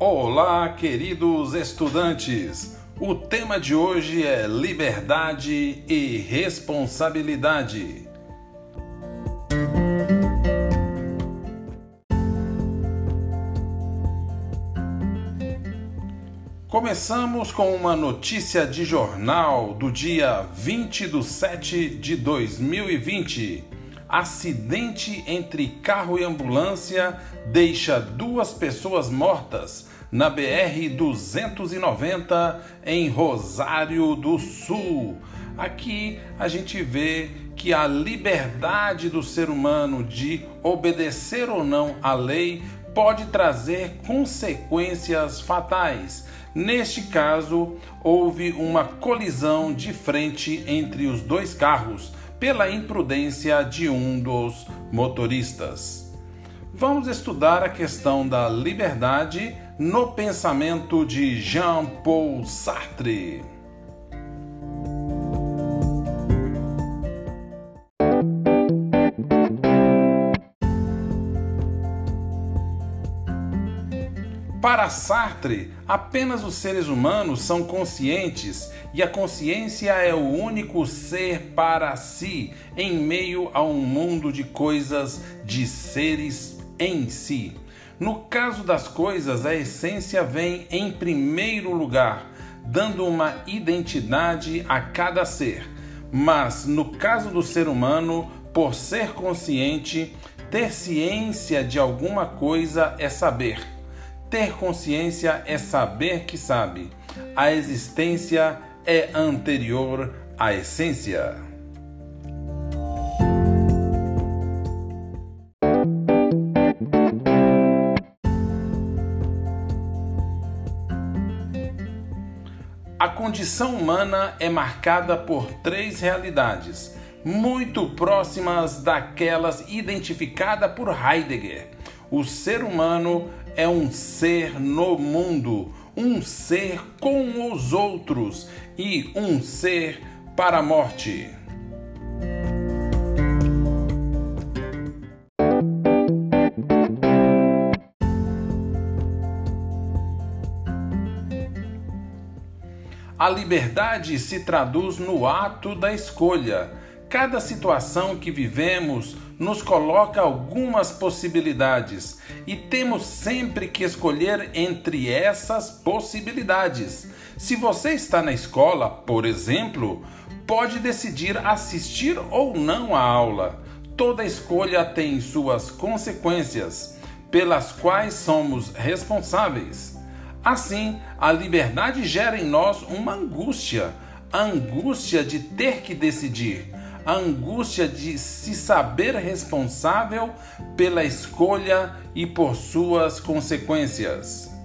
Olá, queridos estudantes! O tema de hoje é liberdade e responsabilidade. Começamos com uma notícia de jornal do dia 20 de 7 de 2020. Acidente entre carro e ambulância deixa duas pessoas mortas na BR 290 em Rosário do Sul. Aqui a gente vê que a liberdade do ser humano de obedecer ou não à lei pode trazer consequências fatais. Neste caso, houve uma colisão de frente entre os dois carros pela imprudência de um dos motoristas. Vamos estudar a questão da liberdade no pensamento de Jean-Paul Sartre. Para Sartre, apenas os seres humanos são conscientes e a consciência é o único ser para si em meio a um mundo de coisas, de seres em si. No caso das coisas, a essência vem em primeiro lugar, dando uma identidade a cada ser. Mas no caso do ser humano, por ser consciente, ter ciência de alguma coisa é saber ter consciência é saber que sabe. A existência é anterior à essência. A condição humana é marcada por três realidades, muito próximas daquelas identificadas por Heidegger. O ser humano é um ser no mundo, um ser com os outros e um ser para a morte. A liberdade se traduz no ato da escolha. Cada situação que vivemos nos coloca algumas possibilidades e temos sempre que escolher entre essas possibilidades. Se você está na escola, por exemplo, pode decidir assistir ou não à aula. Toda escolha tem suas consequências, pelas quais somos responsáveis. Assim, a liberdade gera em nós uma angústia, a angústia de ter que decidir a angústia de se saber responsável pela escolha e por suas consequências.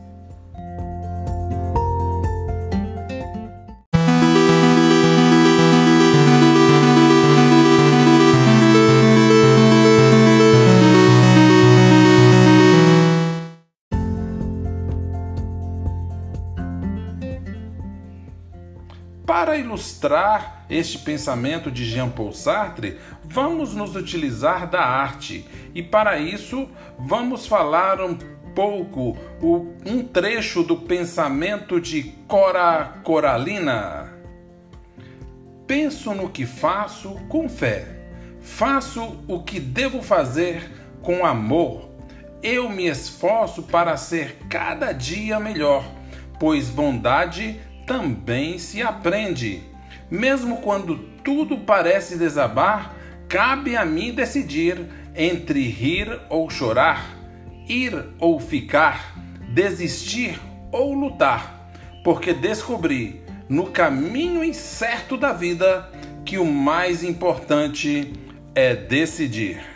Para ilustrar este pensamento de Jean-Paul Sartre, vamos nos utilizar da arte e, para isso, vamos falar um pouco, um trecho do pensamento de Cora Coralina. Penso no que faço com fé, faço o que devo fazer com amor. Eu me esforço para ser cada dia melhor, pois bondade também se aprende. Mesmo quando tudo parece desabar, cabe a mim decidir entre rir ou chorar, ir ou ficar, desistir ou lutar, porque descobri no caminho incerto da vida que o mais importante é decidir.